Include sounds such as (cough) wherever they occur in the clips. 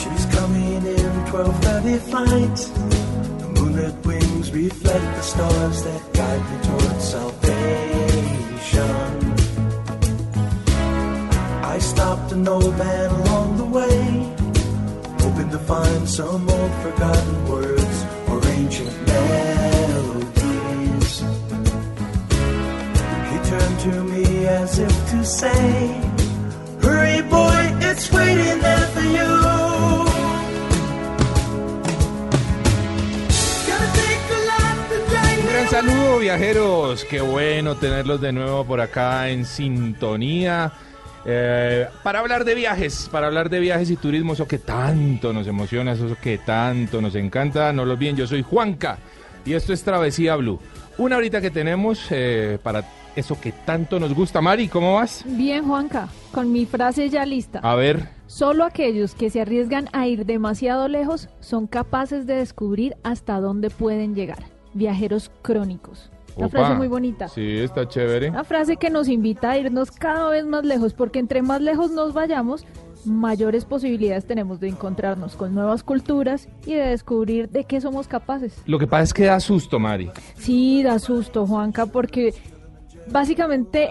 She's coming in 12:30 flight. The moonlit wings reflect the stars that guide me towards salvation. I stopped an old man along the way hoping to find some old forgotten words or ancient melodies. He turned to me as if to say, Hurry, boy, it's waiting there for you. Gonna take a lot to drag Un gran saludo viajeros, qué bueno tenerlos de nuevo por acá en sintonía. eh, para hablar de viajes, para hablar de viajes y turismo, eso que tanto nos emociona, eso que tanto nos encanta. No lo olviden, yo soy Juanca y esto es Travesía Blue. Una horita que tenemos eh, para eso que tanto nos gusta. Mari, ¿cómo vas? Bien, Juanca, con mi frase ya lista. A ver, Solo aquellos que se arriesgan a ir demasiado lejos son capaces de descubrir hasta dónde pueden llegar. Viajeros crónicos. Una opa. frase muy bonita. Sí, está chévere. Una frase que nos invita a irnos cada vez más lejos, porque entre más lejos nos vayamos, mayores posibilidades tenemos de encontrarnos con nuevas culturas y de descubrir de qué somos capaces. Lo que pasa es que da susto, Mari. Sí, da susto, Juanca, porque básicamente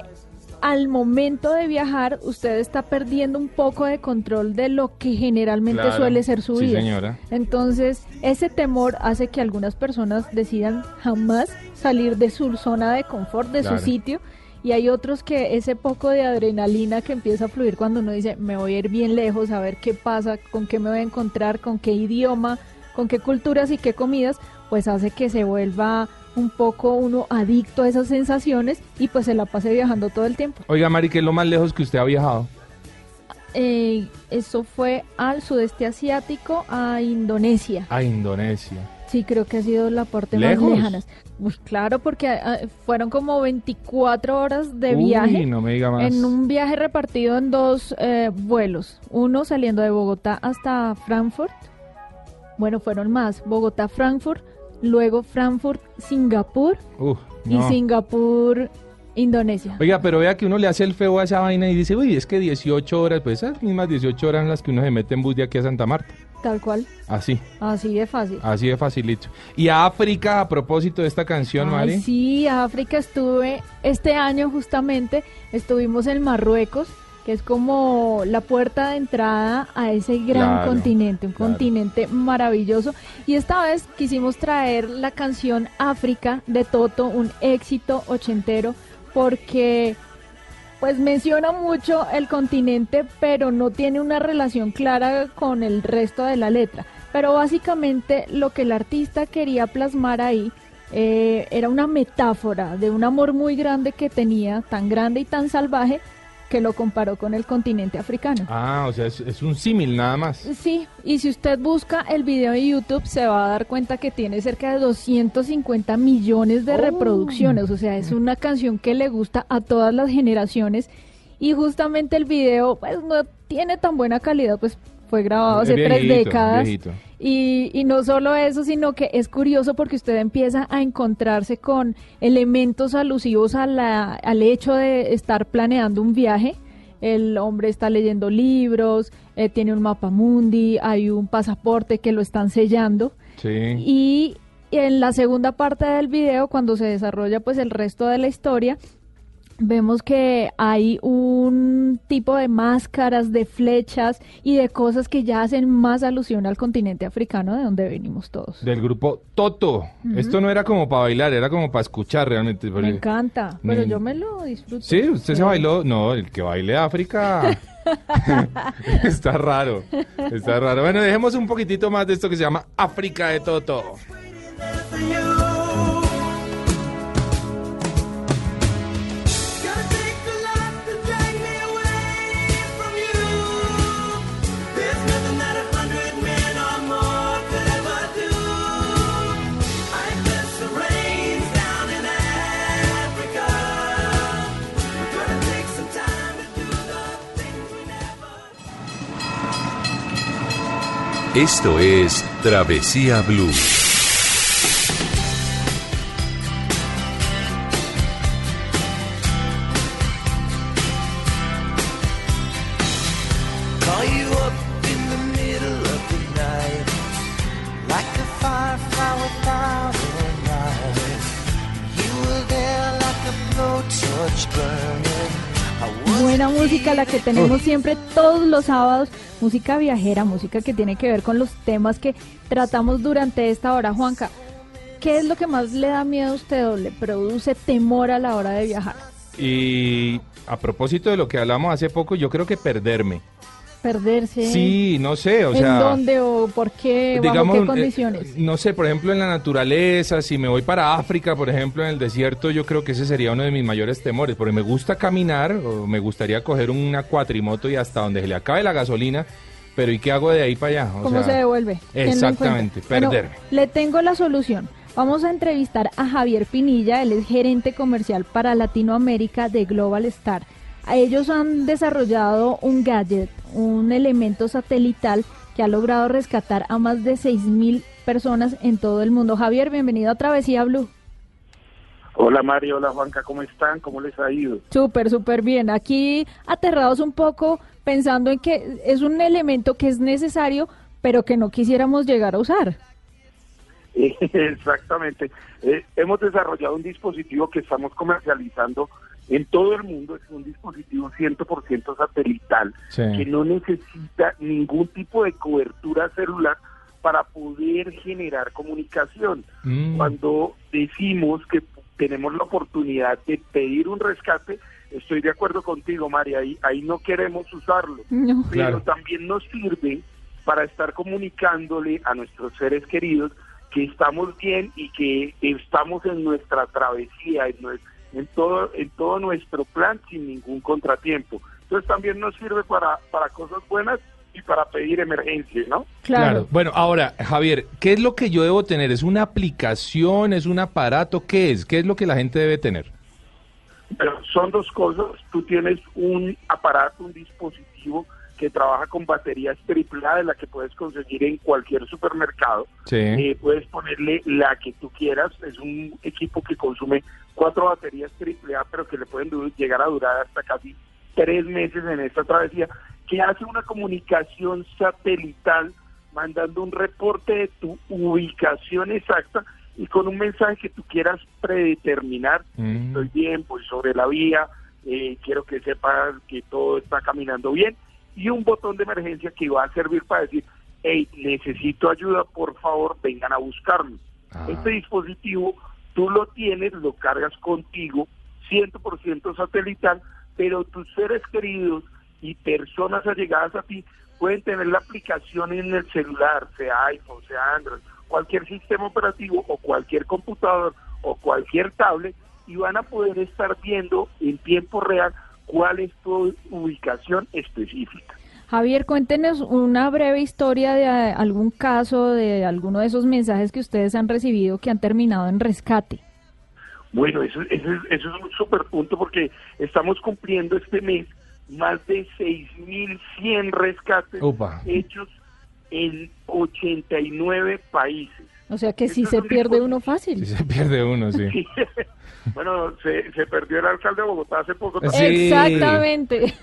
al momento de viajar usted está perdiendo un poco de control de lo que generalmente Claro. suele ser su Sí, vida. señora. Entonces, ese temor hace que algunas personas decidan jamás salir de su zona de confort, de Claro. su sitio. Y hay otros que ese poco de adrenalina que empieza a fluir cuando uno dice, me voy a ir bien lejos, a ver qué pasa, con qué me voy a encontrar, con qué idioma, con qué culturas y qué comidas, pues hace que se vuelva un poco uno adicto a esas sensaciones y pues se la pase viajando todo el tiempo. Oiga, Mari, ¿qué es lo más lejos que usted ha viajado? Eh, eso fue al sudeste asiático, a Indonesia. A Indonesia. Sí, creo que ha sido la parte ¿Lejos? más lejana. Uy, claro, porque ah, fueron como 24 horas de Uy, viaje. no me diga más. En un viaje repartido en dos eh, vuelos. Uno saliendo de Bogotá hasta Frankfurt. Bueno, fueron más. Bogotá, Frankfurt. Luego Frankfurt, Singapur. Y. Singapur, Indonesia. Oiga, pero vea que uno le hace el feo a esa vaina y dice, uy, es que 18 horas, pues esas mismas 18 horas en las que uno se mete en bus de aquí a Santa Marta. Tal cual. Así, Así de fácil. así de facilito. Y a África, a propósito de esta canción, Ay, Mari. sí, a África estuve este año justamente, estuvimos en Marruecos, que es como la puerta de entrada a ese gran Claro, continente, un claro. continente maravilloso. Y esta vez quisimos traer la canción África de Toto, un éxito ochentero, porque pues menciona mucho el continente, pero no tiene una relación clara con el resto de la letra. Pero básicamente lo que el artista quería plasmar ahí eh, era una metáfora de un amor muy grande que tenía, tan grande y tan salvaje, que lo comparó con el continente africano. Ah, o sea, es, es un símil nada más. Sí, y si usted busca el video en YouTube se va a dar cuenta que tiene cerca de 250 millones de Oh. reproducciones, o sea, es una canción que le gusta a todas las generaciones y justamente el video pues no tiene tan buena calidad, pues fue grabado hace tres décadas. Y, y no solo eso, sino que es curioso porque usted empieza a encontrarse con elementos alusivos a la, al hecho de estar planeando un viaje. El hombre está leyendo libros, eh, tiene un mapa mundi, hay un pasaporte que lo están sellando. Sí. Y en la segunda parte del video, cuando se desarrolla pues el resto de la historia, vemos que hay un tipo de máscaras, de flechas y de cosas que ya hacen más alusión al continente africano de donde venimos todos. Del grupo Toto. Esto no era como para bailar, era como para escuchar realmente. Me encanta, pero Ni- yo me lo disfruto. Sí, usted se bailó. No, el que baile África. (laughs) está raro. Está raro. Bueno, dejemos un poquitito más de esto que se llama África de Toto. Blowtorch burning. I was Buena música la que tenemos siempre todos los sábados, música viajera, música que tiene que ver con los temas que tratamos durante esta hora. Juanca, ¿qué es lo que más le da miedo a usted o le produce temor a la hora de viajar? Y a propósito de lo que hablamos hace poco, yo creo que perderme. Perderse. Sí, no sé, o ¿En sea... dónde o por qué? ¿Bajo qué eh, condiciones? no sé, por ejemplo, en la naturaleza, si me voy para África, por ejemplo, en el desierto, yo creo que ese sería uno de mis mayores temores, porque me gusta caminar, o me gustaría coger una cuatrimoto y hasta donde se le acabe la gasolina, pero ¿y qué hago de ahí para allá? O ¿Cómo sea, se devuelve? ¿Quién lo Exactamente? Bueno, perderme. le tengo la solución. Vamos a entrevistar a Javier Pinilla, él es gerente comercial para Latinoamérica de Global Star. A ellos han desarrollado un gadget, un elemento satelital que ha logrado rescatar a más de 6.000 personas en todo el mundo. Javier, bienvenido a Travesía Blue. Hola Mario, hola Juanca, ¿cómo están? ¿Cómo les ha ido? Súper, súper bien. Aquí aterrados un poco pensando en que es un elemento que es necesario, pero que no quisiéramos llegar a usar. (laughs) Exactamente. Eh, hemos desarrollado un dispositivo que estamos comercializando en todo el mundo. Es un dispositivo 100% satelital Sí. que no necesita ningún tipo de cobertura celular para poder generar comunicación. Mm. Cuando decimos que tenemos la oportunidad de pedir un rescate, estoy de acuerdo contigo, María, ahí, ahí no queremos usarlo. No. pero Claro. también nos sirve para estar comunicándole a nuestros seres queridos que estamos bien y que estamos en nuestra travesía, en, nue- en todo en todo nuestro plan sin ningún contratiempo. Entonces también nos sirve para, para cosas buenas y para pedir emergencia, ¿no? Claro. Bueno, ahora, Javier, ¿qué es lo que yo debo tener? ¿Es una aplicación? ¿Es un aparato? ¿Qué es? ¿Qué es lo que la gente debe tener? Pero son dos cosas. Tú tienes un aparato, un dispositivo que trabaja con baterías AAA de la que puedes conseguir en cualquier supermercado. Sí. Eh, puedes ponerle la que tú quieras. Es un equipo que consume cuatro baterías AAA, pero que le pueden llegar a durar hasta casi tres meses en esta travesía, que hace una comunicación satelital mandando un reporte de tu ubicación exacta y con un mensaje que tú quieras predeterminar. Mm. Estoy bien, voy sobre la vía, eh, quiero que sepas que todo está caminando bien y un botón de emergencia que va a servir para decir, hey, necesito ayuda, por favor, vengan a buscarme. Ah. Este dispositivo tú lo tienes, lo cargas contigo, 100% satelital, pero tus seres queridos y personas allegadas a ti pueden tener la aplicación en el celular, sea iPhone, sea Android, cualquier sistema operativo o cualquier computador o cualquier tablet y van a poder estar viendo en tiempo real cuál es tu ubicación específica. Javier, cuéntenos una breve historia de eh, algún caso, de alguno de esos mensajes que ustedes han recibido que han terminado en rescate. Bueno, eso, eso, es- eso es un super punto porque estamos cumpliendo este mes más de 6.100 rescates hechos en 89 países. O sea que es se pierde uno fácil. Si se pierde uno, sí. Sí. (laughs) bueno, se, se perdió el alcalde de Bogotá hace poco. Sí. Exactamente. (laughs)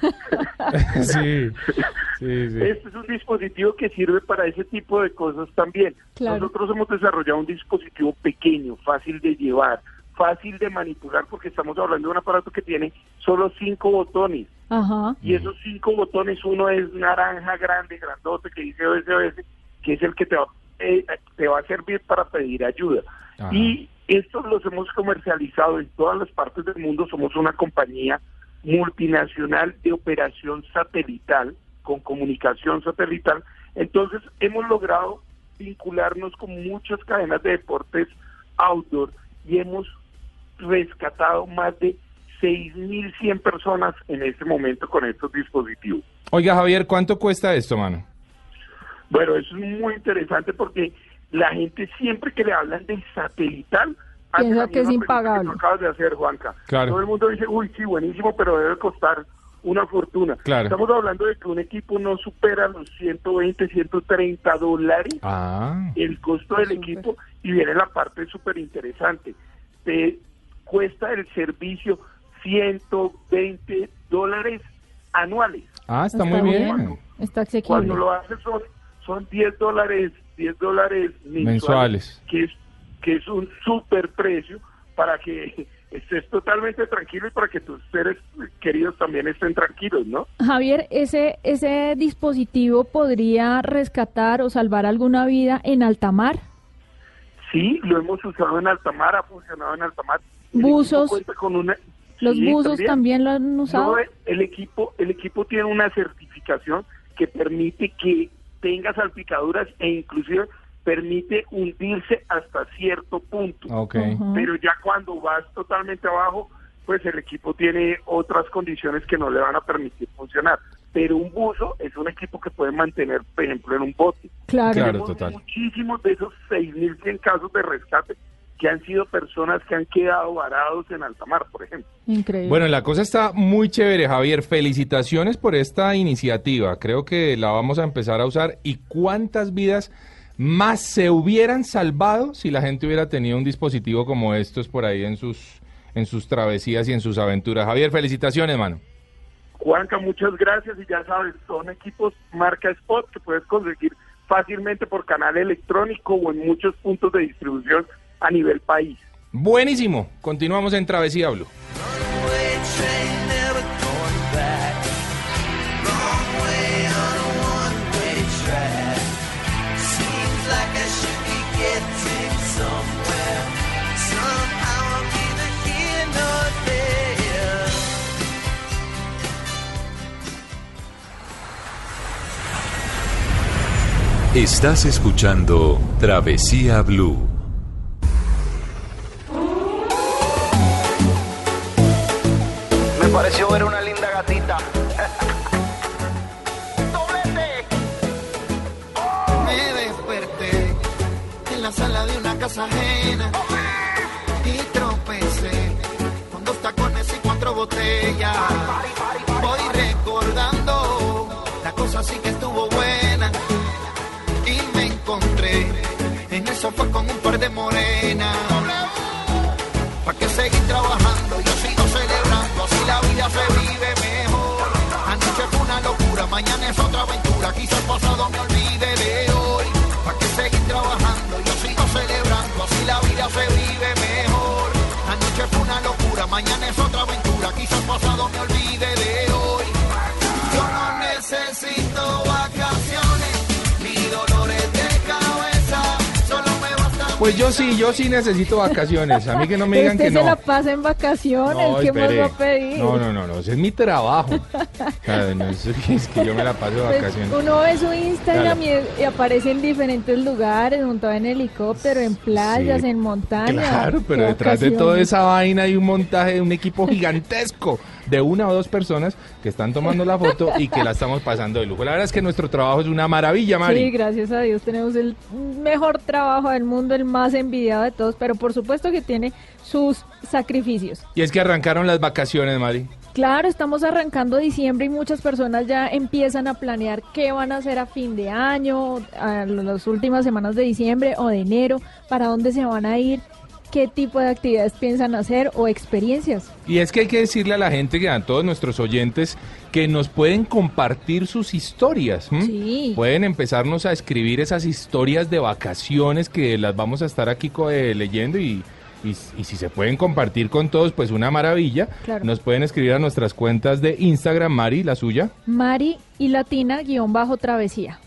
(laughs) sí, sí, sí. Este es un dispositivo que sirve para ese tipo de cosas también. Claro. Nosotros hemos desarrollado un dispositivo pequeño, fácil de llevar, fácil de manipular, porque estamos hablando de un aparato que tiene solo cinco botones. Ajá. Y esos cinco botones, uno es naranja grande, grandote, que dice OSOS, que es el que te va, eh, te va a servir para pedir ayuda. Ajá. Y estos los hemos comercializado en todas las partes del mundo. Somos una compañía multinacional de operación satelital, con comunicación satelital. Entonces, hemos logrado vincularnos con muchas cadenas de deportes outdoor y hemos rescatado más de 6.100 personas en este momento con estos dispositivos. Oiga, Javier, ¿cuánto cuesta esto, mano? Bueno, eso es muy interesante porque la gente siempre que le hablan del satelital hace Piensa que es impagable. tú acabas de hacer, Juanca. Claro. Todo el mundo dice, uy, sí, buenísimo, pero debe costar una fortuna. Claro. Estamos hablando de que un equipo no supera los 120, 130 dólares Ah, el costo del equipo y viene la parte súper interesante. Te cuesta el servicio 120 dólares anuales. ah está, muy bien. Está asequible. Cuando lo haces son, son 10 dólares, 10 dólares mensuales, Mensuales. que es que es un super precio para que (laughs) estés totalmente tranquilo y para que tus seres queridos también estén tranquilos, ¿no? Javier, ese, ese dispositivo podría rescatar o salvar alguna vida en alta mar. Sí, lo hemos usado en alta mar, ha funcionado en alta mar. Buzos. con una- Los Sí, buzos también. lo han usado. No, el equipo, el equipo tiene una certificación que permite que tenga salpicaduras e inclusive permite hundirse hasta cierto punto. Ok. Ajá. Pero ya cuando vas totalmente abajo, pues el equipo tiene otras condiciones que no le van a permitir funcionar. Pero un buzo es un equipo que puede mantener, por ejemplo, en un bote. Claro. Claro. Tenemos total. muchísimos de esos 6.100 casos de rescate que han sido personas que han quedado varados en alta mar, por ejemplo. Increíble. Bueno, la cosa está muy chévere, Javier. Felicitaciones por esta iniciativa. Creo que la vamos a empezar a usar. ¿Y cuántas vidas más se hubieran salvado si la gente hubiera tenido un dispositivo como estos por ahí en sus, en sus travesías y en sus aventuras? Javier, felicitaciones, mano. Juanca, muchas gracias y ya sabes, son equipos marca Spot que puedes conseguir fácilmente por canal electrónico o en muchos puntos de distribución a nivel país. Buenísimo. Continuamos en Travesía Blue. Runaway train never going pareció ver una linda gatita. ¡Doblete! Me desperté en la sala de una casa ajena y tropecé con dos tacones y cuatro botellas. Voy recordando, la cosa sí que estuvo buena y me encontré en el sofá con un par de morenas. ¿Para qué seguir trabajando? Vida se vive mejor. Anoche fue una locura, mañana es otra aventura. Quizá el pasado me olvide de hoy. ¿Para qué seguir trabajando? Yo sigo celebrando, así la vida se vive mejor. Anoche fue una locura, mañana es otra aventura. Quizá el pasado me olvide de hoy. Yo no necesito Pues yo sí, yo sí necesito vacaciones. A mí que no me digan Usted que se no. la pasa en vacaciones, No, ¿qué más va a pedir? No, no, no, no, ese es mi trabajo. (laughs) Claro, no, es, es que yo me la paso de Pues, vacaciones. uno ve su Instagram Claro. y, y aparece en diferentes lugares, montado en helicóptero, en playas, Sí. en montaña. Claro, pero detrás de toda esa vaina hay un montaje de un equipo gigantesco. De una o dos personas que están tomando la foto y que la estamos pasando de lujo. La verdad es que nuestro trabajo es una maravilla, Mari. Sí, gracias a Dios tenemos el mejor trabajo del mundo, el más envidiado de todos, pero por supuesto que tiene sus sacrificios. Y es que arrancaron las vacaciones, Mari. Claro, estamos arrancando diciembre y muchas personas ya empiezan a planear qué van a hacer a fin de año, a las últimas semanas de diciembre o de enero, para dónde se van a ir, qué tipo de actividades piensan hacer o experiencias. Y es que hay que decirle a la gente, que a todos nuestros oyentes, que nos pueden compartir sus historias. Sí. Pueden empezarnos a escribir esas historias de vacaciones que las vamos a estar aquí eh, leyendo y, y, y si se pueden compartir con todos, pues una maravilla. Claro. Nos pueden escribir a nuestras cuentas de Instagram, Mari, la suya, Mari y Latina guion bajo travesía.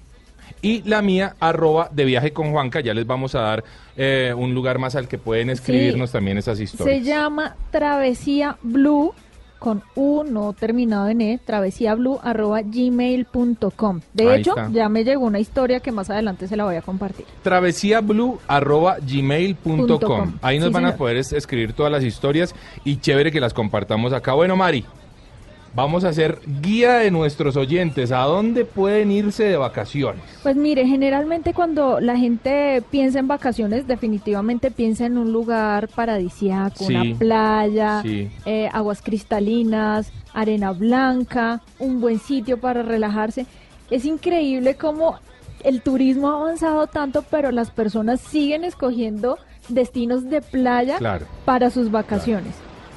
Y la mía, arroba de viaje con Juanca. Ya les vamos a dar eh, un lugar más al que pueden escribirnos también esas historias. Se llama Travesía Blue con U no terminado en E, travesía blue arroba gmail.com. De Ahí hecho, está. ya me llegó una historia que más adelante se la voy a compartir. travesiablue.gmail.com. Punto com. Ahí nos Sí, van a poder es- escribir todas las historias y chévere que las compartamos acá. Bueno, Mari, vamos a hacer guía de nuestros oyentes. ¿A dónde pueden irse de vacaciones? Pues mire, generalmente cuando la gente piensa en vacaciones, definitivamente piensa en un lugar paradisíaco, Sí, una playa, sí. eh, aguas cristalinas, arena blanca, un buen sitio para relajarse. Es increíble cómo el turismo ha avanzado tanto, pero las personas siguen escogiendo destinos de playa Claro. para sus vacaciones.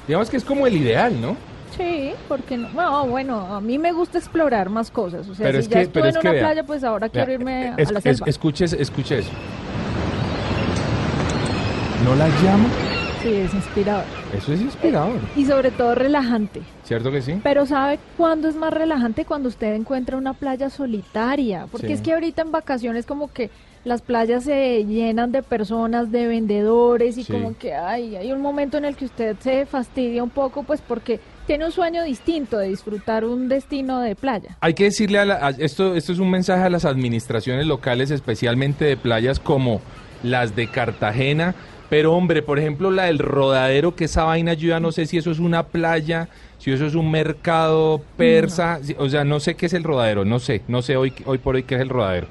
Digamos que es como el ideal, ¿no? Sí, porque no? No, bueno, a mí me gusta explorar más cosas. O sea, Pero si es ya que- estuve pero en es que una vea, playa, pues ahora Vea, quiero irme es- a la selva. escuche, escuche eso. ¿No la llama? Sí, es inspirador. Eso es inspirador. Y sobre todo relajante. ¿Cierto que sí? Pero ¿sabe cuándo es más relajante? Cuando usted encuentra una playa solitaria. Porque Sí. es que ahorita en vacaciones como que las playas se llenan de personas, de vendedores y Sí. como que ay, hay un momento en el que usted se fastidia un poco pues porque tiene un sueño distinto de disfrutar un destino de playa. Hay que decirle a, la- a- esto, esto es un mensaje a las administraciones locales, especialmente de playas como las de Cartagena. Pero hombre, por ejemplo, la del rodadero, que esa vaina yo ya no sé si eso es una playa, si eso es un mercado persa, si- o sea, no sé qué es el rodadero, no sé, no sé hoy, hoy por hoy qué es el rodadero.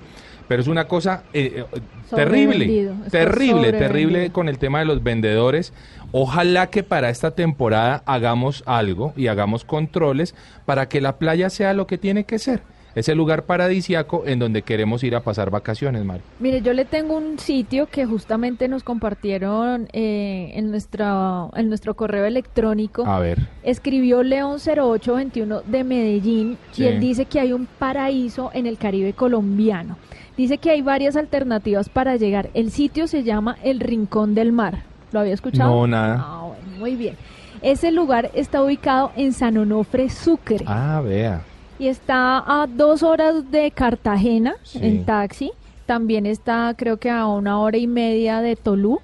Pero es una cosa eh, eh, terrible, terrible, terrible con el tema de los vendedores. Ojalá que para esta temporada hagamos algo y hagamos controles para que la playa sea lo que tiene que ser. Ese lugar paradisiaco en donde queremos ir a pasar vacaciones, Mari. Mire, yo le tengo un sitio que justamente nos compartieron eh, en, nuestra, en nuestro correo electrónico. A ver. Escribió León 0821 de Medellín Sí. y él dice que hay un paraíso en el Caribe colombiano. Dice que hay varias alternativas para llegar. El sitio se llama El Rincón del Mar. ¿Lo había escuchado? No, nada. Ah, bueno, muy bien. Ese lugar está ubicado en San Onofre, Sucre. Ah, vea. Y está a dos horas de Cartagena Sí. en taxi. También está creo que a una hora y media de Tolú.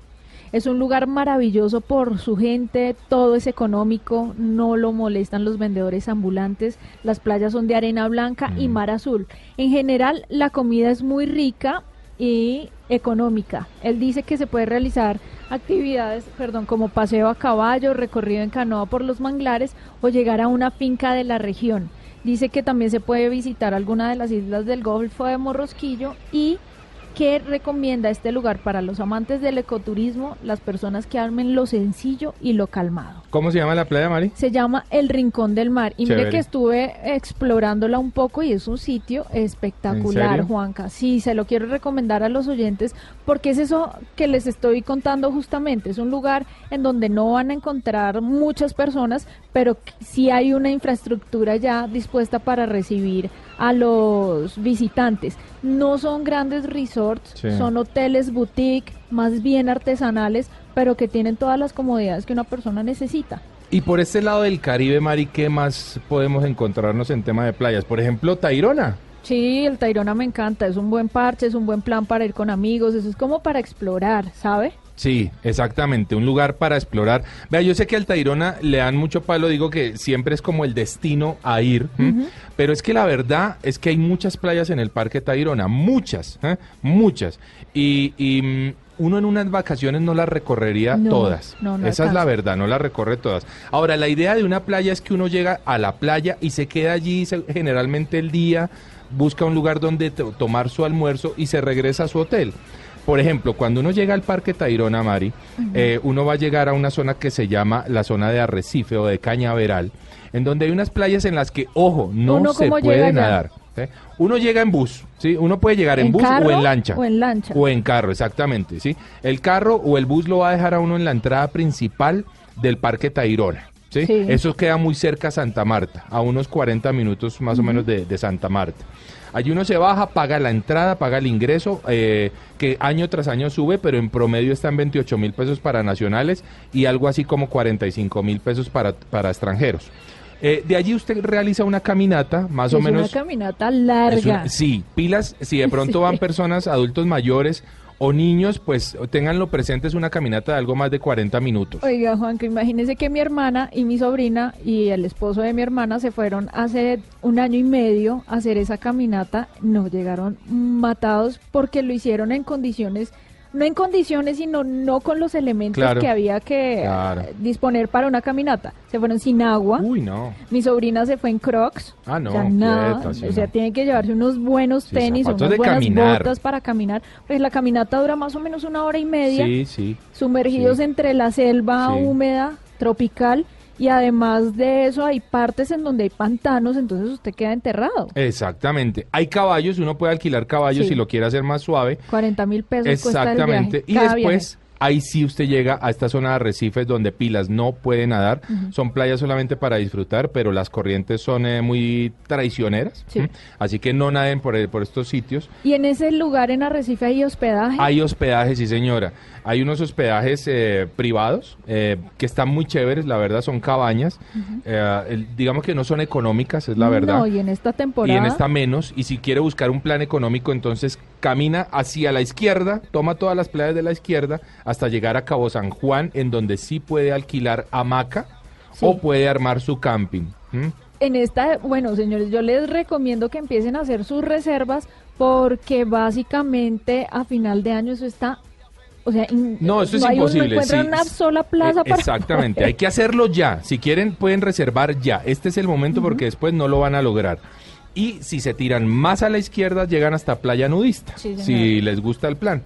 Es un lugar maravilloso por su gente, todo es económico, no lo molestan los vendedores ambulantes, las playas son de arena blanca y Mm. mar azul. En general la comida es muy rica y económica. Él dice que se puede realizar actividades, perdón, como paseo a caballo, recorrido en canoa por los manglares o llegar a una finca de la región. Dice que también se puede visitar alguna de las islas del Golfo de Morrosquillo y que recomienda este lugar para los amantes del ecoturismo, las personas que amen lo sencillo y lo calmado. ¿Cómo se llama la playa, Mari? Se llama El Rincón del Mar y mire que estuve explorándola un poco y es un sitio espectacular? Juanca. Sí, se lo quiero recomendar a los oyentes porque es eso que les estoy contando justamente. Es un lugar en donde no van a encontrar muchas personas, pero sí hay una infraestructura ya dispuesta para recibir a los visitantes. No son grandes resorts, Sí. son hoteles boutique, más bien artesanales, pero que tienen todas las comodidades que una persona necesita. Y por este lado del Caribe, Mari, ¿qué más podemos encontrarnos en tema de playas? Por ejemplo, Tairona. Sí, el Tairona me encanta, es un buen parche, es un buen plan para ir con amigos, eso es como para explorar, ¿sabe? Sí, exactamente, un lugar para explorar. Vea, yo sé que al Tairona le dan mucho palo, digo que siempre es como el destino a ir, ¿m? pero es que la verdad es que hay muchas playas en el Parque Tairona, muchas, ¿eh? muchas. Y, y, mm, uno en unas vacaciones no las recorrería No, todas. no, no Esa es la verdad, no las recorre todas. Ahora, la idea de una playa es que uno llega a la playa y se queda allí generalmente el día, busca un lugar donde to- tomar su almuerzo y se regresa a su hotel. Por ejemplo, cuando uno llega al Parque Tayrona, Mari, eh, uno va a llegar a una zona que se llama la zona de Arrecife o de Cañaveral, en donde hay unas playas en las que, ojo, no ¿Uno se puede nadar. ¿sí? Uno llega en bus, ¿sí? Uno puede llegar en, ¿En bus carro o en lancha. o en lancha? O en carro, exactamente, ¿sí? El carro o el bus lo va a dejar a uno en la entrada principal del Parque Tayrona, ¿sí? Sí. Eso queda muy cerca a Santa Marta, a unos 40 minutos más o menos de, de Santa Marta. Allí uno se baja, paga la entrada, paga el ingreso, eh, que año tras año sube, pero en promedio está en 28 mil pesos para nacionales y algo así como 45 mil pesos para, para extranjeros. Eh, de allí usted realiza una caminata, más o menos... una caminata larga. Una- sí, pilas, si de (laughs) pronto Sí. van personas, adultos mayores o niños, pues tenganlo presente, es una caminata de algo más de 40 minutos. Oiga, Juanca, imagínese que mi hermana y mi sobrina y el esposo de mi hermana se fueron hace un año y medio a hacer esa caminata. No llegaron matados porque lo hicieron en condiciones, no en condiciones, sino no con los elementos Claro. que había que Claro. eh, disponer para una caminata. Se fueron sin agua. Uy, no. Mi sobrina se fue en Crocs. Ah, no, O sea, nada. sí, o sea, no. tiene que llevarse unos buenos Sí, tenis, unas buenas caminar. botas para caminar. Pues la caminata dura más o menos una hora y media Sí, sí. sumergidos Sí. entre la selva húmeda, tropical, y además de eso hay partes en donde hay pantanos, entonces usted queda enterrado. Exactamente. Hay caballos, uno puede alquilar caballos Sí. si lo quiere hacer más suave. 40 mil pesos cuesta el Exactamente. viaje, Y después, ahí sí usted llega a esta zona de arrecifes donde pilas no puede nadar. Son playas solamente para disfrutar, pero las corrientes son eh, muy traicioneras. Así que no naden por, por estos sitios. Y en ese lugar en Arrecife hay hospedaje. Hay hospedajes, sí señora. Hay unos hospedajes eh, privados eh, que están muy chéveres, la verdad son cabañas. Eh, el- digamos que no son económicas, es la verdad. No, y en esta y temporada. en esta menos. Y si quiere buscar un plan económico, entonces camina hacia la izquierda, toma todas las playas de la izquierda hasta llegar a Cabo San Juan, en donde sí puede alquilar hamaca Sí. o puede armar su camping. En esta, bueno, señores, yo les recomiendo que empiecen a hacer sus reservas porque básicamente a final de año eso está, o sea, No, eso es un- imposible. No encuentran sí. una sola plaza Eh, para Exactamente, poder- hay que hacerlo ya. Si quieren, pueden reservar ya. Este es el momento porque después no lo van a lograr. Y si se tiran más a la izquierda, llegan hasta Playa Nudista. Sí, si les gusta el plan.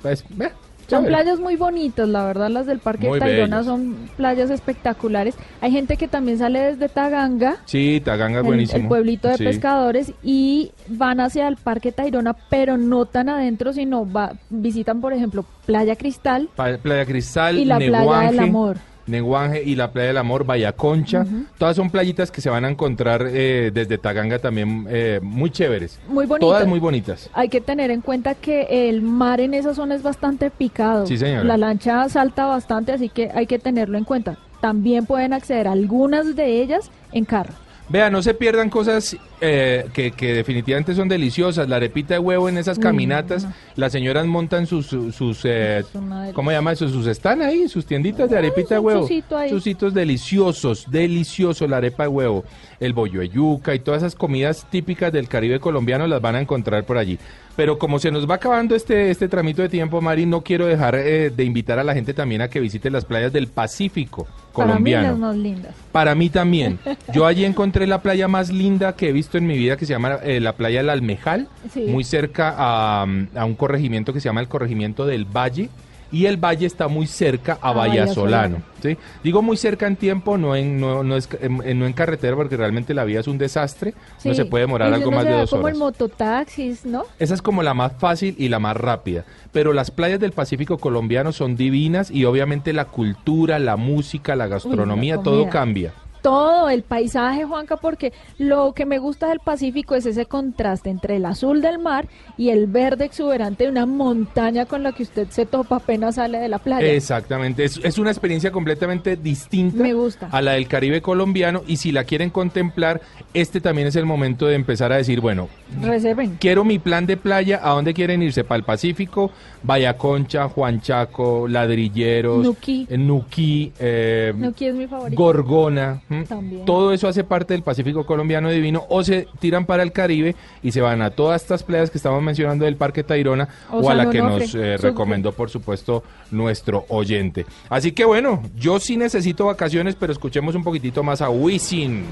Pues, ve, Son playas muy bonitas, la verdad, las del Parque Muy Tayrona son playas espectaculares. Hay gente que también sale desde Taganga, Sí, Taganga es buenísimo. el pueblito de Sí. pescadores, y van hacia el Parque Tayrona, pero no tan adentro, sino va, visitan, por ejemplo, Playa Cristal Pa- Playa Cristal, y la Playa del Amor. Neguanje y la Playa del Amor, Vallaconcha. Todas son playitas que se van a encontrar eh, desde Taganga también eh, muy chéveres. Muy bonitas. Todas muy bonitas. Hay que tener en cuenta que el mar en esa zona es bastante picado. Sí, señora. La lancha salta bastante, así que hay que tenerlo en cuenta. También pueden acceder a algunas de ellas en carro. Vea, no se pierdan cosas eh, que, que definitivamente son deliciosas. La arepita de huevo en esas Uy, caminatas, las señoras montan sus, sus, sus, eh. ¿cómo se llama eso? Sus están ahí, sus tienditas de arepita de huevo. ahí. Chusitos deliciosos, delicioso la arepa de huevo, el bollo de yuca y todas esas comidas típicas del Caribe colombiano las van a encontrar por allí. Pero como se nos va acabando este, este tramito de tiempo, Mari, no quiero dejar eh, de invitar a la gente también a que visite las playas del Pacífico colombiano. Para mí las más lindas. Para mí también. Yo allí encontré la playa más linda que he visto en mi vida, que se llama eh, la playa del Almejal, Sí. muy cerca a, a un corregimiento que se llama el corregimiento del Valle. Y el valle está muy cerca a A Vallasolano. Vallasolano. ¿sí? Digo muy cerca en tiempo, no en, no, no es, en, en- no en carretera, porque realmente la vía es un desastre. No se puede demorar algo más de dos como horas. el mototaxis, ¿no? Esa es como la más fácil y la más rápida. Pero las playas del Pacífico colombiano son divinas y obviamente la cultura, la música, la gastronomía, todo cambia. Todo el paisaje, Juanca, porque lo que me gusta del Pacífico es ese contraste entre el azul del mar y el verde exuberante de una montaña con la que usted se topa apenas sale de la playa. Exactamente, es, es una experiencia completamente distinta Me gusta. a la del Caribe colombiano y si la quieren contemplar, este también es el momento de empezar a decir, bueno, Reserven. quiero mi plan de playa, ¿a dónde quieren irse? ¿Para el Pacífico? Vallaconcha, Juan Chaco, Ladrilleros, Nuquí. eh, Nuquí, eh, Nuquí es mi favorito. Gorgona. También. Todo eso hace parte del Pacífico colombiano divino o se tiran para el Caribe y se van a todas estas playas que estamos mencionando del Parque Tayrona O o, a la que nos eh, recomendó, por supuesto, nuestro oyente. Así que bueno, yo sí necesito vacaciones, pero escuchemos un poquitito más a Wisin.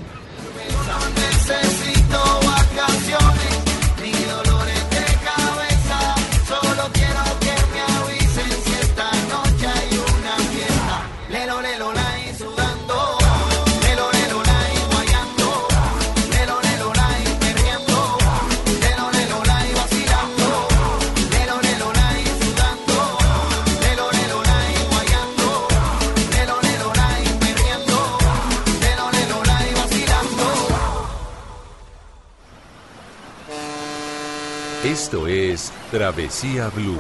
Esto es Travesía Blue.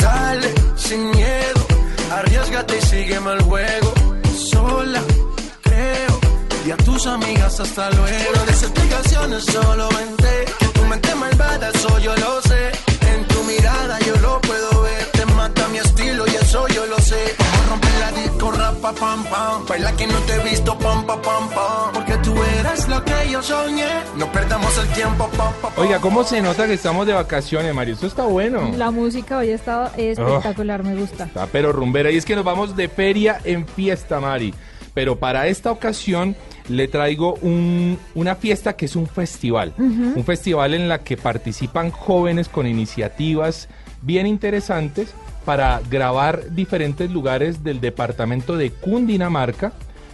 Dale, sin miedo, arriesgate y sígueme el juego. Sola, creo, y a tus amigas hasta luego. De explicaciones solo vente, que tu mente malvada, eso yo lo sé. Eso yo lo sé. Vamos a romper la disco, rapa, pam, pam. Baila que no te he visto, pam, pam, pam, pam. Porque tú eres lo que yo soñé. No perdamos el tiempo, pam, pam, pam. Oiga, ¿cómo se nota que estamos de vacaciones, Mario? Esto está bueno. La música hoy estaba espectacular, me gusta. Está pero rumbera. Y es que nos vamos de feria en fiesta, Mari. Pero para esta ocasión le traigo un- una fiesta que es un festival. Un festival en la que participan jóvenes con iniciativas bien interesantes para grabar diferentes lugares del departamento de Cundinamarca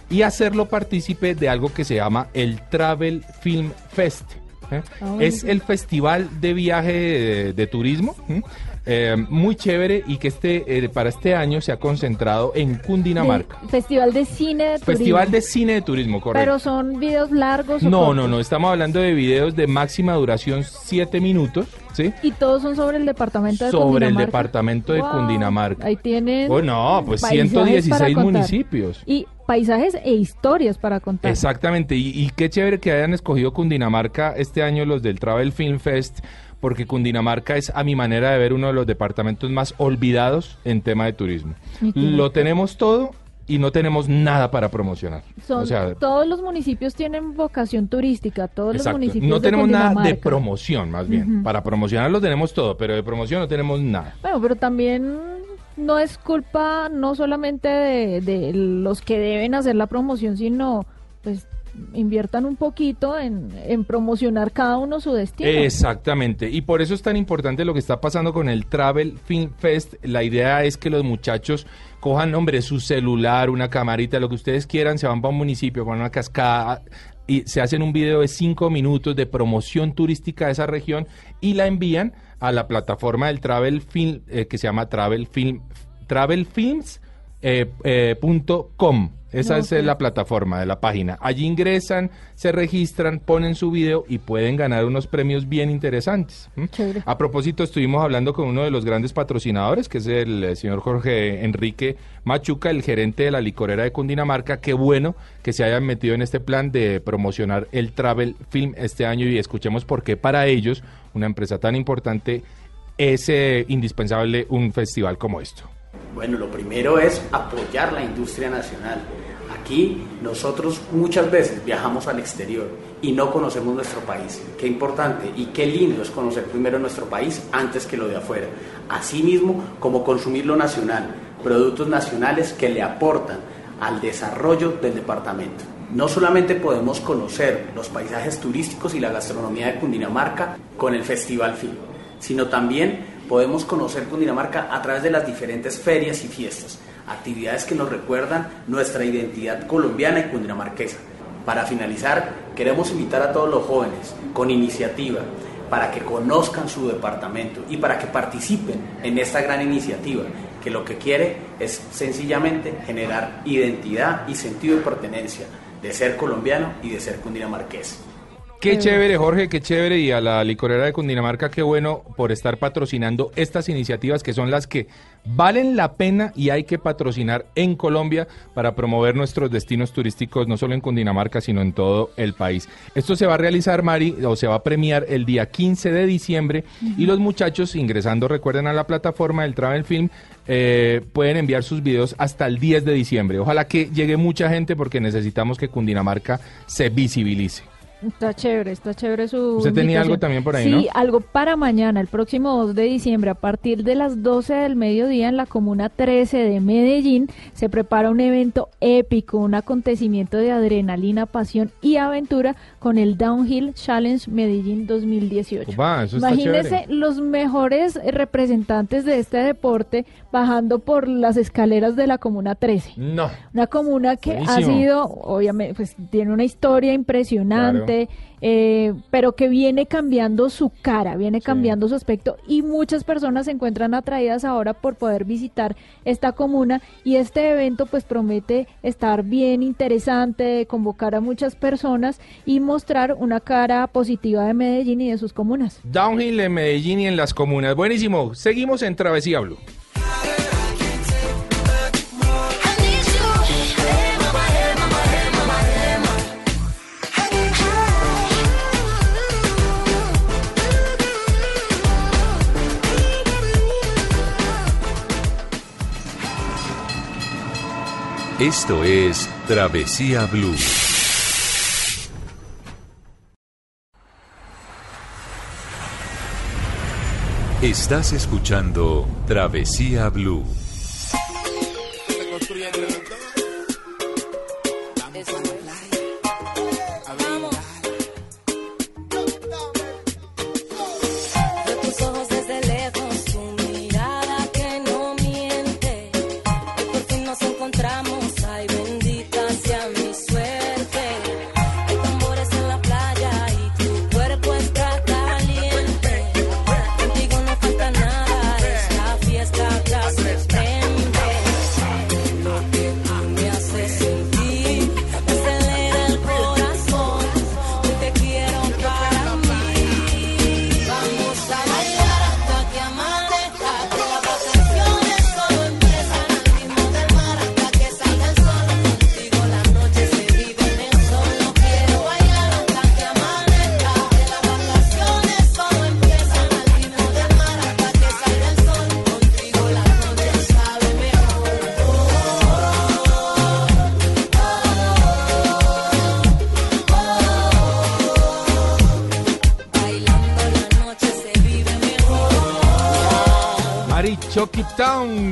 y hacerlo partícipe de algo que se llama el Travel Film Fest. ¿eh? Ah, es el festival de viaje de, de turismo, ¿m? Eh, muy chévere y que este eh, para este año se ha concentrado en Cundinamarca. Festival de cine de turismo. Festival de cine de turismo, correcto. Pero son videos largos. o no, cortos? no, no, estamos hablando de videos de máxima duración 7 minutos, ¿sí? Y todos son sobre el departamento de Sobre el Cundinamarca. departamento de Wow, Cundinamarca. Ahí tienen. Oh, no, pues paisajes 116 para contar. municipios. Y paisajes e historias para contar. Exactamente, y, y qué chévere que hayan escogido Cundinamarca este año los del Travel Film Fest, porque Cundinamarca es, a mi manera de ver, uno de los departamentos más olvidados en tema de turismo. Lo tenemos todo y no tenemos nada para promocionar. Son, o sea, todos los municipios tienen vocación turística, todos los municipios No de tenemos nada de promoción, más bien. Ujú. Para promocionar lo tenemos todo, pero de promoción no tenemos nada. Bueno, pero también no es culpa no solamente de, de los que deben hacer la promoción, sino pues inviertan un poquito en, promocionar cada uno su destino. Exactamente, y por eso es tan importante lo que está pasando con el Travel Film Fest. La idea es que los muchachos cojan, hombre, su celular, una camarita, lo que ustedes quieran, se van para un municipio, para una cascada y se hacen un video de cinco minutos de promoción turística de esa región y la envían a la plataforma del Travel Film eh, que se llama Travel Film travelfilms eh, eh, punto com. Esa es eh, la plataforma de la página. Allí ingresan, se registran, ponen su video y pueden ganar unos premios bien interesantes. ¿m? Chévere. A propósito, estuvimos hablando con uno de los grandes patrocinadores, que es el, eh, señor Jorge Enrique Machuca, el gerente de la licorera de Cundinamarca. Qué bueno que se hayan metido en este plan de promocionar el Travel Film este año y escuchemos por qué para ellos, una empresa tan importante, es eh, indispensable un festival como esto. Bueno, lo primero es apoyar la industria nacional. Aquí nosotros muchas veces viajamos al exterior y no conocemos nuestro país. Qué importante y qué lindo es conocer primero nuestro país antes que lo de afuera. Asimismo, como consumir lo nacional, productos nacionales que le aportan al desarrollo del departamento. No solamente podemos conocer los paisajes turísticos y la gastronomía de Cundinamarca con el Festival Film, sino también podemos conocer Cundinamarca a través de las diferentes ferias y fiestas, actividades que nos recuerdan nuestra identidad colombiana y cundinamarquesa. Para finalizar, queremos invitar a todos los jóvenes con iniciativa para que conozcan su departamento y para que participen en esta gran iniciativa que lo que quiere es sencillamente generar identidad y sentido de pertenencia, de ser colombiano y de ser cundinamarqués. Qué chévere, Jorge, qué chévere. Y a la licorera de Cundinamarca, qué bueno por estar patrocinando estas iniciativas que son las que valen la pena y hay que patrocinar en Colombia para promover nuestros destinos turísticos, no solo en Cundinamarca, sino en todo el país. Esto se va a realizar, Mari, o se va a premiar el día 15 de diciembre y los muchachos ingresando, recuerden, a la plataforma del Travel Film, eh, pueden enviar sus videos hasta el 10 de diciembre. Ojalá que llegue mucha gente porque necesitamos que Cundinamarca se visibilice. Está chévere, está chévere su. Usted tenía algo también por ahí, sí, ¿no? algo para mañana, el próximo 2 de diciembre, a partir de las 12 del mediodía en la comuna 13 de Medellín, se prepara un evento épico, un acontecimiento de adrenalina, pasión y aventura con el Downhill Challenge Medellín 2018. Opa, eso está Imagínese chévere. los mejores representantes de este deporte bajando por las escaleras de la comuna 13. No. Una comuna que ha sido, obviamente, pues tiene una historia impresionante, eh, pero que viene cambiando su cara, viene cambiando su aspecto y muchas personas se encuentran atraídas ahora por poder visitar esta comuna y este evento pues promete estar bien interesante, convocar a muchas personas y mostrar una cara positiva de Medellín y de sus comunas. Downhill en Medellín y en las comunas. Buenísimo. Seguimos en Travesía Blue. Esto es Travesía Blue. Estás escuchando Travesía Blue.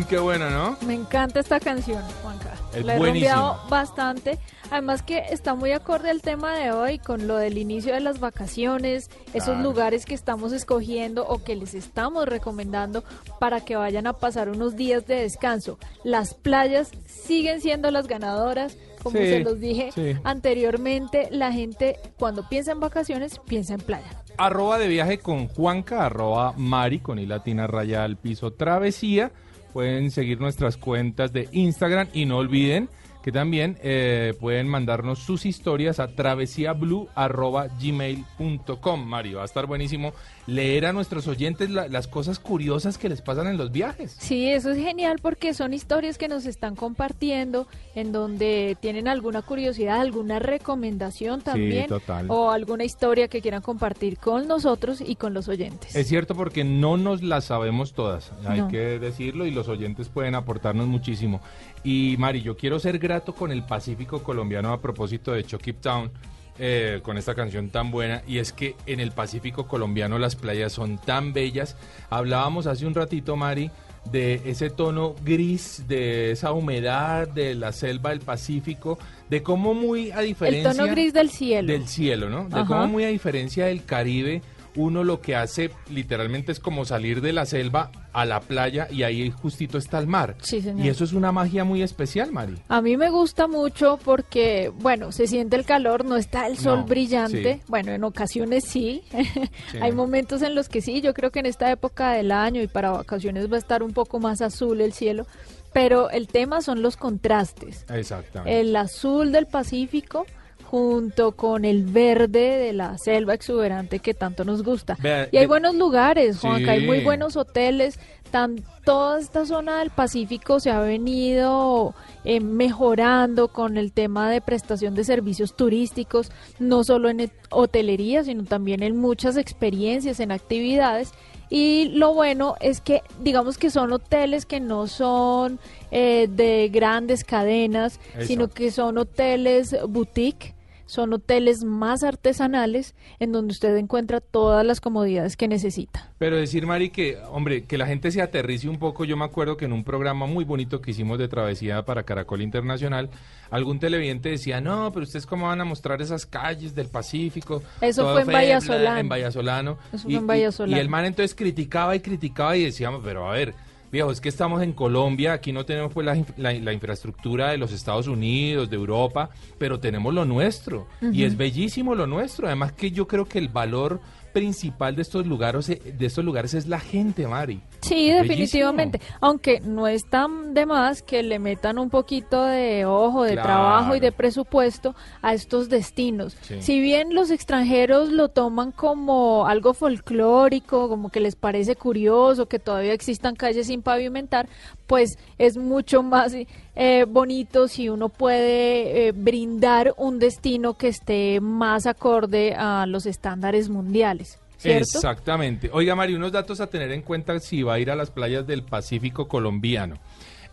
Town. Qué bueno, ¿no? Me encanta esta canción, Juanca. Es La he rumbeado bastante. Además que está muy acorde al tema de hoy con lo del inicio de las vacaciones, esos Claro. lugares que estamos escogiendo o que les estamos recomendando para que vayan a pasar unos días de descanso. Las playas siguen siendo las ganadoras. Como Sí, se los dije sí. anteriormente, la gente cuando piensa en vacaciones piensa en playa. Arroba de viaje con Juanca, arroba Mari con i latina raya al piso travesía. Pueden seguir nuestras cuentas de Instagram y no olviden que también eh, pueden mandarnos sus historias a travesiablue.gmail.com. Mario, va a estar buenísimo leer a nuestros oyentes la- las cosas curiosas que les pasan en los viajes. Sí, eso es genial porque son historias que nos están compartiendo en donde tienen alguna curiosidad, alguna recomendación también total. o alguna historia que quieran compartir con nosotros y con los oyentes. Es cierto porque no nos las sabemos todas, hay No. que decirlo y los oyentes pueden aportarnos muchísimo. Y Mari, yo quiero ser grato con el Pacífico colombiano a propósito de Chucky Town. eh, con esta canción tan buena y es que en el Pacífico colombiano las playas son tan bellas. Hablábamos hace un ratito, Mari, de ese tono gris, de esa humedad de la selva del Pacífico, de cómo muy a El diferencia tono gris del cielo. del cielo, ¿no? De Ajá. cómo muy a diferencia del Caribe, uno lo que hace literalmente es como salir de la selva a la playa y ahí justito está el mar. Sí, señor. Y eso es una magia muy especial, Mari. A mí me gusta mucho porque, bueno, se siente el calor, no está el sol No, brillante. sí. Bueno, en ocasiones sí. (laughs) Sí. Hay momentos en los que sí. Yo creo que en esta época del año y para vacaciones va a estar un poco más azul el cielo. Pero el tema son los contrastes. Exactamente. El azul del Pacífico junto con el verde de la selva exuberante que tanto nos gusta. Vea, y hay de- buenos lugares, Juanca, hay muy buenos hoteles. Tan, toda esta zona del Pacífico se ha venido eh, mejorando con el tema de prestación de servicios turísticos, no solo en hotelería, sino también en muchas experiencias, en actividades. Y lo bueno es que, digamos que son hoteles que no son eh, de grandes cadenas, Eso. sino que son hoteles boutique, son hoteles más artesanales en donde usted encuentra todas las comodidades que necesita. Pero decir, Mari, que, hombre, que la gente se aterrice un poco. Yo me acuerdo que en un programa muy bonito que hicimos de travesía para Caracol Internacional, algún televidente decía, no, pero ustedes cómo van a mostrar esas calles del Pacífico. Eso fue en Vallasolano. En Vallasolano. Eso fue Y- en y- Vallasolano. Y, el man entonces criticaba y criticaba y decíamos, pero a ver, viejo, es que estamos en Colombia, aquí no tenemos pues la, inf- la- la infraestructura de los Estados Unidos, de Europa, pero tenemos lo nuestro. Y es bellísimo lo nuestro. Además que yo creo que el valor principal de estos lugares de estos lugares es la gente, Mari. Sí, definitivamente. Aunque no es tan de más que le metan un poquito de ojo, de Claro. trabajo y de presupuesto a estos destinos. Sí. Si bien los extranjeros lo toman como algo folclórico, como que les parece curioso que todavía existan calles sin pavimentar, pues es mucho más eh, bonito si uno puede eh, brindar un destino que esté más acorde a los estándares mundiales. ¿Cierto? Exactamente. Oiga, Mari, unos datos a tener en cuenta si va a ir a las playas del Pacífico colombiano.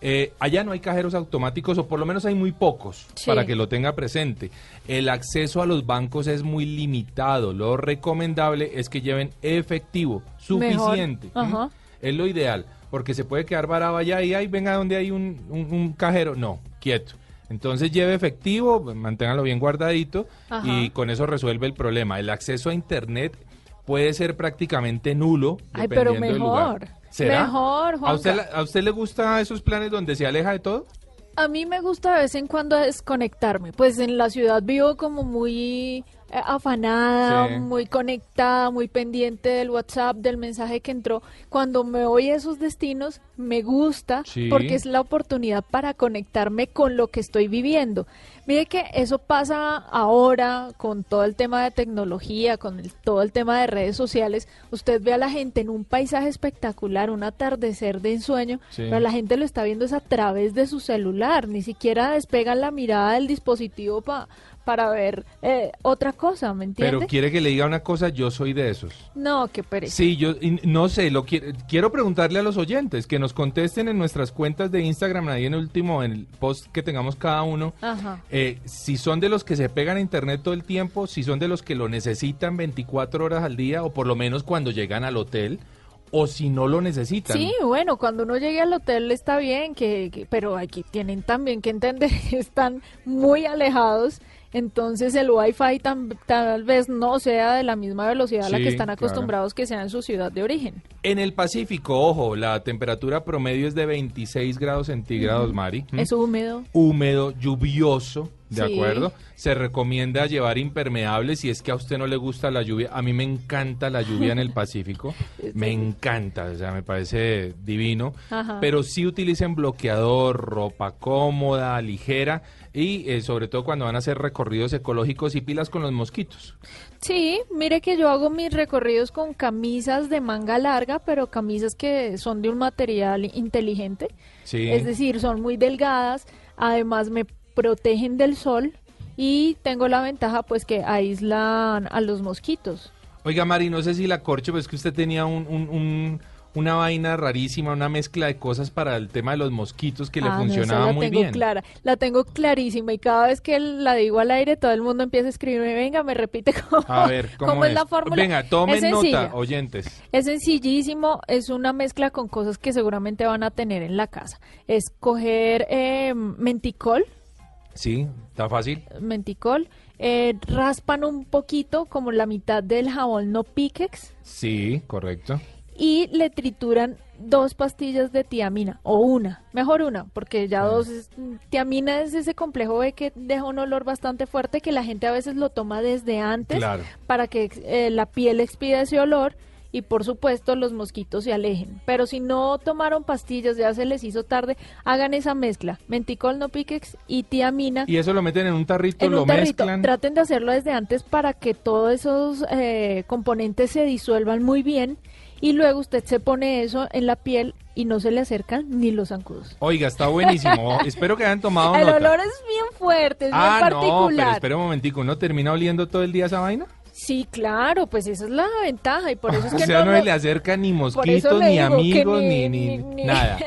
Eh, allá no hay cajeros automáticos, o por lo menos hay muy pocos, Sí. para que lo tenga presente. El acceso a los bancos es muy limitado. Lo recomendable es que lleven efectivo suficiente. Mejor. ¿m? Ajá. Es lo ideal, porque se puede quedar varado allá y ahí venga donde hay un, un- un cajero. No, quieto. Entonces lleve efectivo, manténgalo bien guardadito Ajá. y con eso resuelve el problema. El acceso a Internet puede ser prácticamente nulo. Ay, pero dependiendo del lugar. mejor. ¿Será? Mejor, ¿A Juanca. usted, la- ¿A usted le gusta esos planes donde se aleja de todo? A mí me gusta de vez en cuando desconectarme. Pues en la ciudad vivo como muy afanada, Sí. muy conectada, muy pendiente del WhatsApp, del mensaje que entró. Cuando me voy a esos destinos, me gusta Sí. porque es la oportunidad para conectarme con lo que estoy viviendo. Mire que eso pasa ahora con todo el tema de tecnología, con el- todo el tema de redes sociales. Usted ve a la gente en un paisaje espectacular, un atardecer de ensueño, Sí. pero la gente lo está viendo es a través de su celular, ni siquiera despegan la mirada del dispositivo pa- para ver eh, otra cosa, ¿me entiende? Pero quiere que le diga una cosa, yo soy de esos. No, qué pereza. Sí, yo no sé, lo quiero, quiero preguntarle a los oyentes que nos contesten en nuestras cuentas de Instagram, ahí en el último, en el post que tengamos cada uno, Ajá. Eh, si son de los que se pegan a internet todo el tiempo, si son de los que lo necesitan 24 horas al día o por lo menos cuando llegan al hotel, o si no lo necesitan. Sí, bueno, cuando uno llegue al hotel está bien, que, que- pero aquí tienen también que entender (laughs) que están muy alejados, entonces el wifi tam- tal vez no sea de la misma velocidad a la que están claro. acostumbrados que sea en su ciudad de origen. En el Pacífico, ojo, la temperatura promedio es de 26 grados centígrados. Mari. Es húmedo. húmedo, lluvioso, ¿de Sí. acuerdo? Se recomienda llevar impermeables si es que a usted no le gusta la lluvia. A mí me encanta la lluvia en el (laughs) Pacífico, me encanta, o sea, me parece divino. Ajá. Pero sí utilicen bloqueador, ropa cómoda, ligera y eh, sobre todo cuando van a hacer recorridos ecológicos y pilas con los mosquitos. Sí, mire que yo hago mis recorridos con camisas de manga larga, pero camisas que son de un material inteligente. Sí. Es decir, son muy delgadas, además me protegen del sol y tengo la ventaja pues que aíslan a los mosquitos. Oiga, Mari, no sé si la corcho, pero es que usted tenía un, un- un- una vaina rarísima, una mezcla de cosas para el tema de los mosquitos que le Ah, no, esa funcionaba la muy tengo bien. clara, la tengo clarísima y cada vez que la digo al aire todo el mundo empieza a escribirme, venga, me repite (laughs) cómo, A ver, ¿cómo, cómo es la fórmula. Venga, tomen Es nota, oyentes. Es sencillísimo, es una mezcla con cosas que seguramente van a tener en la casa. Es coger eh, menticol, Sí, está fácil. menticol, eh, raspan un poquito como la mitad del jabón no piquex Sí, correcto. y le trituran dos pastillas de tiamina o una, mejor una, porque ya dos es- tiamina es ese complejo B que deja un olor bastante fuerte que la gente a veces lo toma desde antes Claro. para que eh, la piel expida ese olor y por supuesto los mosquitos se alejen. Pero si no tomaron pastillas, ya se les hizo tarde, hagan esa mezcla, menticol, no piquex y tiamina. Y eso lo meten en un tarrito, En lo un tarrito. mezclan. Traten de hacerlo desde antes para que todos esos eh, componentes se disuelvan muy bien y luego usted se pone eso en la piel y no se le acercan ni los zancudos. Oiga, está buenísimo. (laughs) Espero que hayan tomado El nota. olor es bien fuerte, es ah, bien no, pero particular. espera un momentico. ¿Uno termina oliendo todo el día esa vaina? Sí, claro, pues esa es la ventaja y por eso es (laughs) o que sea, no, le acerca ni mosquitos, ni amigos, ni, ni, ni- (laughs) nada.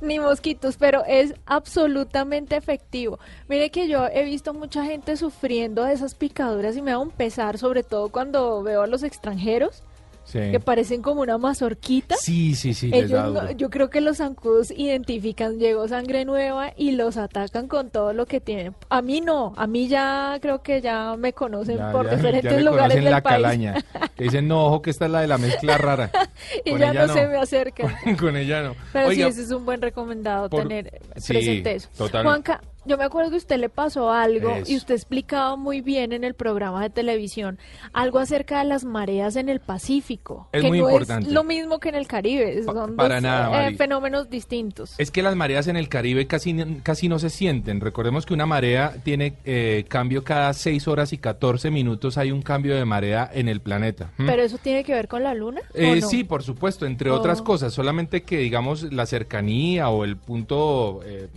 ni mosquitos, pero es absolutamente efectivo. Mire que yo he visto mucha gente sufriendo de esas picaduras y me da un pesar, sobre todo cuando veo a los extranjeros Sí. que parecen como una mazorquita. Sí, sí, sí, Ellos no- yo creo que los zancudos identifican, llegó sangre nueva y los atacan con todo lo que tienen. A mí no, a mí ya creo que ya me conocen Ya- por ya- diferentes ya le lugares del la país. calaña. Te dicen, no, ojo que esta es la de la mezcla rara. (laughs) y Con ya no, se me acercan. (laughs) Con ella no. Pero Oiga, sí, ese es un buen recomendado por- tener sí, presente eso. total. Juanca, yo me acuerdo que usted le pasó algo Eso. y usted explicaba muy bien en el programa de televisión algo acerca de las mareas en el Pacífico. Es que muy no importante. es lo mismo que en el Caribe, son para dos nada, eh, fenómenos distintos. Es que las mareas en el Caribe casi, casi no se sienten. Recordemos que una marea tiene eh, cambio cada 6 horas y 14 minutos. Hay un cambio de marea en el planeta. ¿Mm? ¿Pero eso tiene que ver con la luna? ¿o Eh, no? Sí, por supuesto, entre otras Oh. cosas. Solamente que, digamos, la cercanía o el punto eh,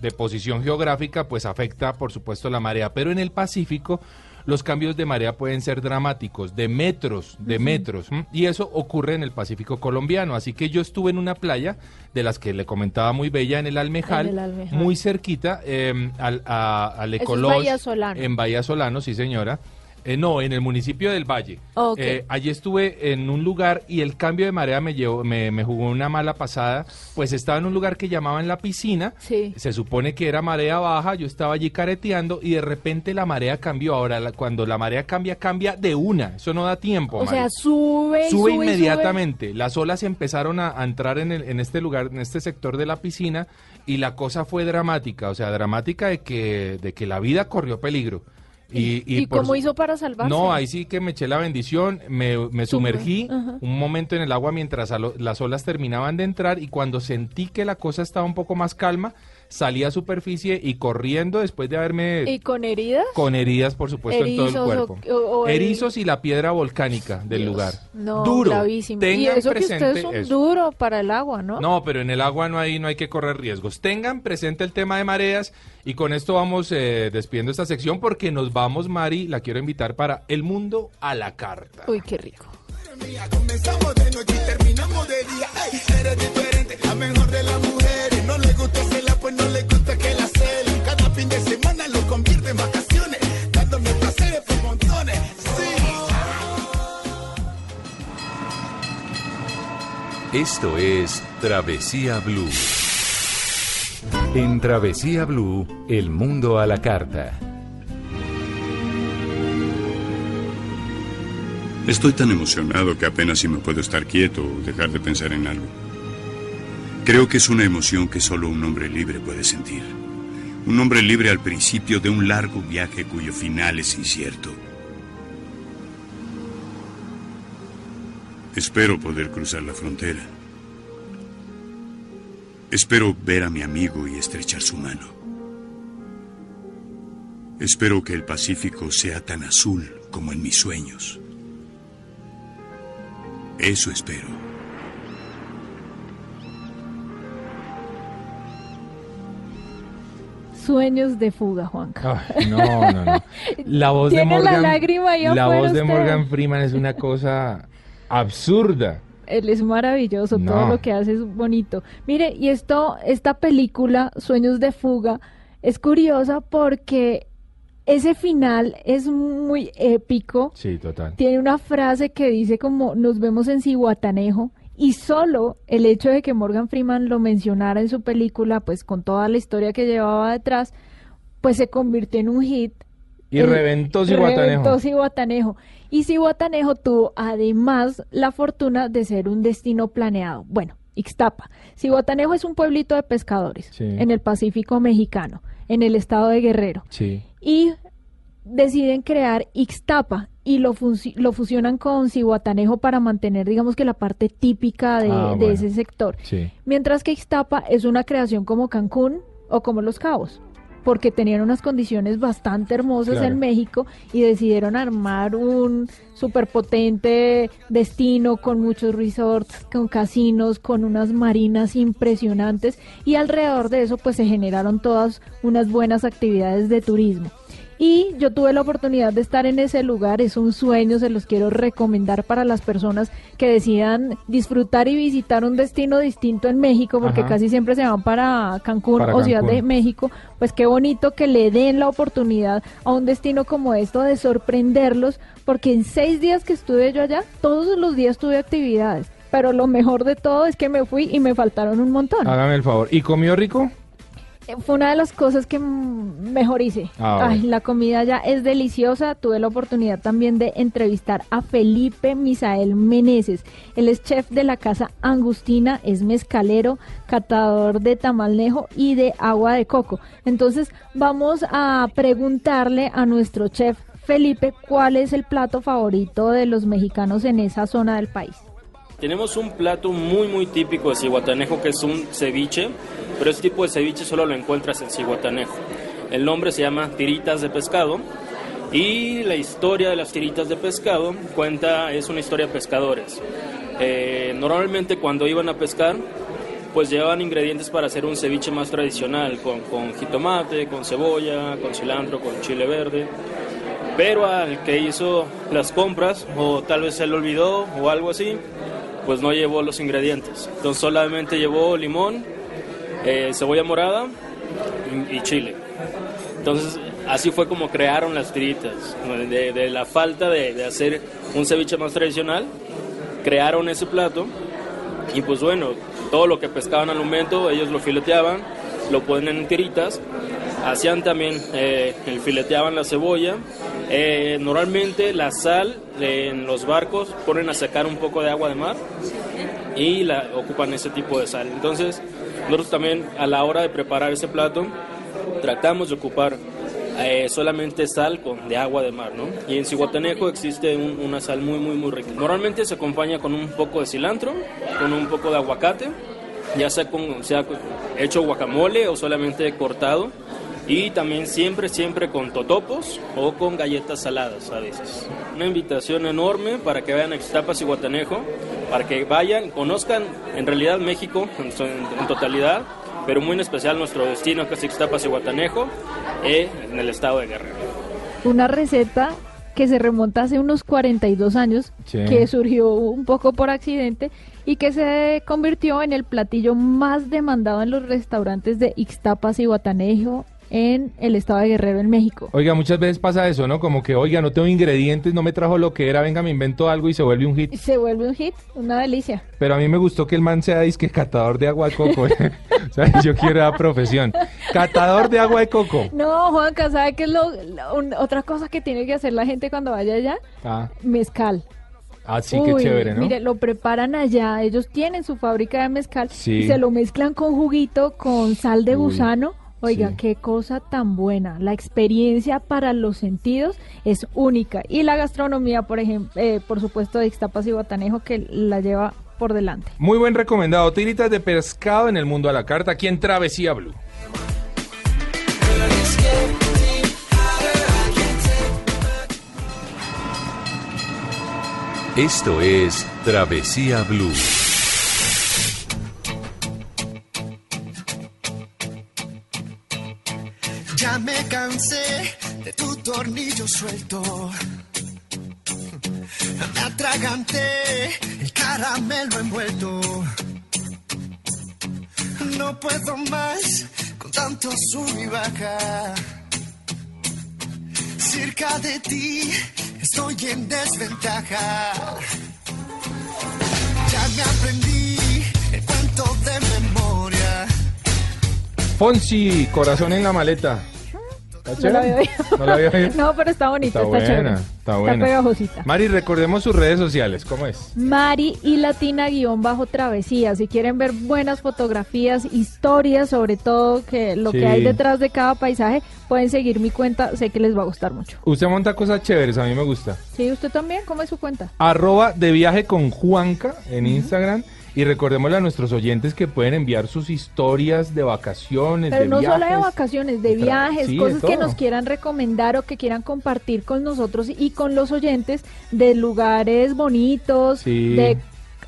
de posición geográfica, pues afecta, por supuesto, la marea. Pero en el Pacífico, los cambios de marea pueden ser dramáticos, de metros, de metros. Y eso ocurre en el Pacífico colombiano. Así que yo estuve en una playa, de las que le comentaba muy bella, en el Almejal, En el Almejal. muy cerquita eh, al, a- al es Bahía Solano. En Bahía Solano, sí, señora. Eh, no, en el municipio del Valle. Eh, allí estuve en un lugar y el cambio de marea me llevó, me, me jugó una mala pasada. Pues estaba en un lugar que llamaban la piscina. Sí. Se supone que era marea baja. Yo estaba allí careteando y de repente la marea cambió. Ahora, la- cuando la marea cambia, cambia de una. Eso no da tiempo. O sea, sube, y Sube sube, y sube. inmediatamente. Las olas empezaron a, a entrar en, el- en este lugar, en este sector de la piscina, y la cosa fue dramática. O sea, dramática de que, de que la vida corrió peligro. Y, ¿Y, por cómo hizo para salvarse? no, ahí sí que me eché la bendición, me, me sumergí Ajá. un momento en el agua mientras alo- las olas terminaban de entrar y cuando sentí que la cosa estaba un poco más calma, salí a superficie y corriendo después de haberme... ¿Y con heridas? Con heridas, por supuesto, en todo el cuerpo. o- o el- Erizos y la piedra volcánica del lugar. No, Duro. gravísimo. Y Tengan eso que usted presente es un eso. duro para el agua, ¿no? No, pero en el agua no hay, no hay que correr riesgos. Tengan presente el tema de mareas y con esto vamos eh, despidiendo esta sección porque nos vamos, Mari, la quiero invitar para El Mundo a la Carta. Uy, qué rico. Comenzamos de noche y terminamos de día. Ey, eres diferente, la mejor de las Esto es Travesía Blue. En Travesía Blue, el mundo a la carta. Estoy tan emocionado que apenas si me puedo estar quieto o dejar de pensar en algo. Creo que es una emoción que solo un hombre libre puede sentir. Un hombre libre al principio de un largo viaje cuyo final es incierto. Espero poder cruzar la frontera. Espero ver a mi amigo y estrechar su mano. Espero que el Pacífico sea tan azul como en mis sueños. Eso espero. Sueños de fuga, Juanca. Ay, no, no, no. La voz de la Morgan, lágrima la voz de. Morgan Freeman es una cosa absurda. Él es maravilloso, todo lo que hace es bonito. Mire, y esto, esta película, Sueños de Fuga, es curiosa porque ese final es muy épico. Sí, total. Tiene una frase que dice como nos vemos en Cihuatanejo y solo el hecho de que Morgan Freeman lo mencionara en su película, pues con toda la historia que llevaba detrás, pues se convirtió en un hit. Y El- reventó Cihuatanejo. Reventó Cihuatanejo. Y Cihuatanejo tuvo además la fortuna de ser un destino planeado. Bueno, Ixtapa. Cihuatanejo es un pueblito de pescadores Sí. en el Pacífico mexicano, en el estado de Guerrero. Sí. Y deciden crear Ixtapa y lo, lo fusionan con Cihuatanejo para mantener, digamos que la parte típica de, Ah, de bueno. ese sector. Sí. Mientras que Ixtapa es una creación como Cancún o como Los Cabos, porque tenían unas condiciones bastante hermosas Claro. en México y decidieron armar un superpotente destino con muchos resorts, con casinos, con unas marinas impresionantes y alrededor de eso pues se generaron todas unas buenas actividades de turismo. Y yo tuve la oportunidad de estar en ese lugar, es un sueño, se los quiero recomendar para las personas que decidan disfrutar y visitar un destino distinto en México, porque Ajá. casi siempre se van para Cancún Para o Ciudad de México, pues qué bonito que le den la oportunidad a un destino como esto de sorprenderlos, porque en seis días que estuve yo allá, todos los días tuve actividades, pero lo mejor de todo es que me fui y me faltaron un montón. Hágame el favor. ¿Y comió rico? Fue una de las cosas que mejor hice. Ah, Ay, bueno. la comida ya es deliciosa. Tuve la oportunidad también de entrevistar a Felipe Misael Meneses. Él es chef de la casa Angustina, es mezcalero, catador de tamalnejo y de agua de coco. Entonces vamos a preguntarle a nuestro chef Felipe cuál es el plato favorito de los mexicanos en esa zona del país. Tenemos un plato muy muy típico de Cihuatanejo que es un ceviche, pero este tipo de ceviche solo lo encuentras en Cihuatanejo. El nombre se llama tiritas de pescado y la historia de las tiritas de pescado cuenta, es una historia de pescadores. Eh, normalmente cuando iban a pescar, pues llevaban ingredientes para hacer un ceviche más tradicional, con, con jitomate, con cebolla, con cilantro, con chile verde. Pero al que hizo las compras, o tal vez se le olvidó o algo así, pues no llevó los ingredientes. Entonces solamente llevó limón, eh, cebolla morada y, chile. Entonces así fue como crearon las tiritas. De, la falta de, hacer un ceviche más tradicional, crearon ese plato y pues bueno, todo lo que pescaban al momento, ellos lo fileteaban, lo ponen en tiritas, hacían también, eh, el fileteaban la cebolla, eh, normalmente la sal eh, en los barcos ponen a sacar un poco de agua de mar y la ocupan ese tipo de sal. Entonces, nosotros también a la hora de preparar ese plato tratamos de ocupar eh, solamente sal con de agua de mar, ¿no? Y en Cihuatanejo existe un- una sal muy muy muy rica. Normalmente se acompaña con un poco de cilantro, con un poco de aguacate, ya sea con sea hecho guacamole o solamente cortado. Y también siempre, siempre con totopos o con galletas saladas a veces. Una invitación enorme para que vayan a Ixtapas y Guatanejo, para que vayan, conozcan en realidad México en, su- en totalidad, pero muy en especial nuestro destino que es Ixtapas y Guatanejo, eh, en el estado de Guerrero. una receta que se remonta hace unos 42 años, Sí. que surgió un poco por accidente y que se convirtió en el platillo más demandado en los restaurantes de Ixtapas y Guatanejo en el estado de Guerrero, en México. Oiga, muchas veces pasa eso, ¿no? Como que, oiga, no tengo ingredientes, no me trajo lo que era, venga, me invento algo y se vuelve un hit. Se vuelve un hit, una delicia. Pero a mí me gustó que el man sea disque catador de agua de coco. (laughs) o sea, yo quiero la profesión. Catador de agua de coco. No, Juanca, ¿sabe qué es lo, lo- un- otra cosa que tiene que hacer la gente cuando vaya allá? Ah, Mezcal. ah sí, qué chévere, ¿no? Mire, lo preparan allá. Ellos tienen su fábrica de mezcal Sí. y se lo mezclan con juguito, con sal de Uy, gusano. Oiga, sí. qué cosa tan buena. La experiencia para los sentidos es única. Y la gastronomía, por ejemplo, eh, por supuesto, de Ixtapas y Guatanejo, que la lleva por delante. Muy buen recomendado. Tiritas de pescado en el mundo a la carta, aquí en Travesía Blue. Esto es Travesía Blue. Cansé de tu tornillo suelto. Me atraganté el caramelo envuelto. No puedo más con tanto sub y baja. Cerca de ti estoy en desventaja. Ya me aprendí el cuento de memoria. Fonsi, corazón en la maleta. No la había oído. ¿No la había oído? (laughs) No, pero está bonita, Está está, chévere. buena, está buena. pegajosita. Mari, recordemos sus redes sociales, ¿cómo es? Mari y Latina guion bajo travesía. Si quieren ver buenas fotografías, historias, sobre todo que lo Sí. que hay detrás de cada paisaje, pueden seguir mi cuenta. Sé que les va a gustar mucho. Usted monta cosas chéveres, a mí me gusta. Sí, usted también. ¿Cómo es su cuenta? Arroba de viaje con Juanca en Instagram. Y recordémosle a nuestros oyentes que pueden enviar sus historias de vacaciones, Pero de no viajes. solo de vacaciones, de viajes, sí, de cosas que nos quieran recomendar o que quieran compartir con nosotros y con los oyentes de lugares bonitos, Sí. de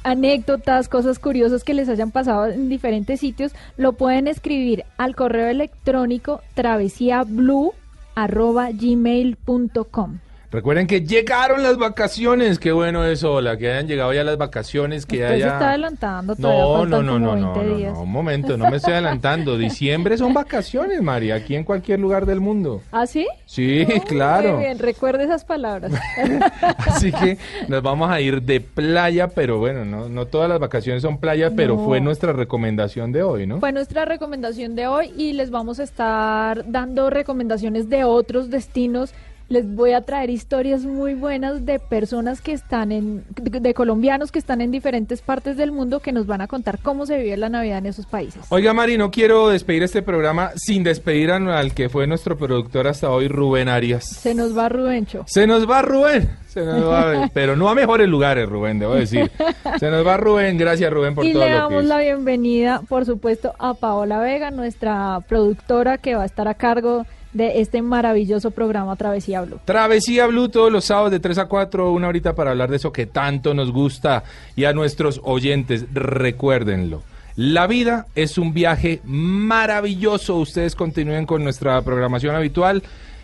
anécdotas, cosas curiosas que les hayan pasado en diferentes sitios, lo pueden escribir al correo electrónico travesiablue@gmail.com. Recuerden que llegaron las vacaciones. Qué bueno eso, hola, que hayan llegado ya las vacaciones, que Usted se haya... está adelantando, No, no, no, no, no, 20 no, no, un momento, no me estoy adelantando. (laughs) Diciembre son vacaciones, María, aquí en cualquier lugar del mundo. ¿Ah, sí? Sí, Muy claro. bien, recuerde esas palabras. (laughs) Así que nos vamos a ir de playa, pero bueno, no, no todas las vacaciones son playa, pero No. fue nuestra recomendación de hoy, ¿no? Fue nuestra recomendación de hoy y les vamos a estar dando recomendaciones de otros destinos. Les voy a traer historias muy buenas de personas que están en, de, colombianos que están en diferentes partes del mundo que nos van a contar cómo se vive la Navidad en esos países. Oiga, Mari, no quiero despedir este programa sin despedir al que fue nuestro productor hasta hoy, Rubén Arias. Se nos va Rubencho. Se nos va Rubén, se nos va, (laughs) pero no a mejores lugares, Rubén, debo decir. Se nos va Rubén, gracias Rubén por Y todo le lo que damos la bienvenida, por supuesto, a Paola Vega, nuestra productora que va a estar a cargo de este maravilloso programa Travesía Blue. Travesía Blue todos los sábados de 3 a 4, una horita para hablar de eso que tanto nos gusta y a nuestros oyentes, recuérdenlo. La vida es un viaje maravilloso. Ustedes continúen con nuestra programación habitual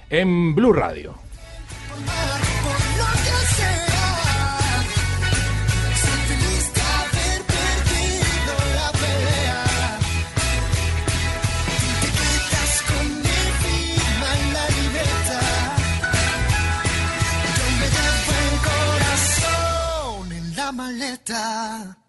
en Blue Radio. Maleta.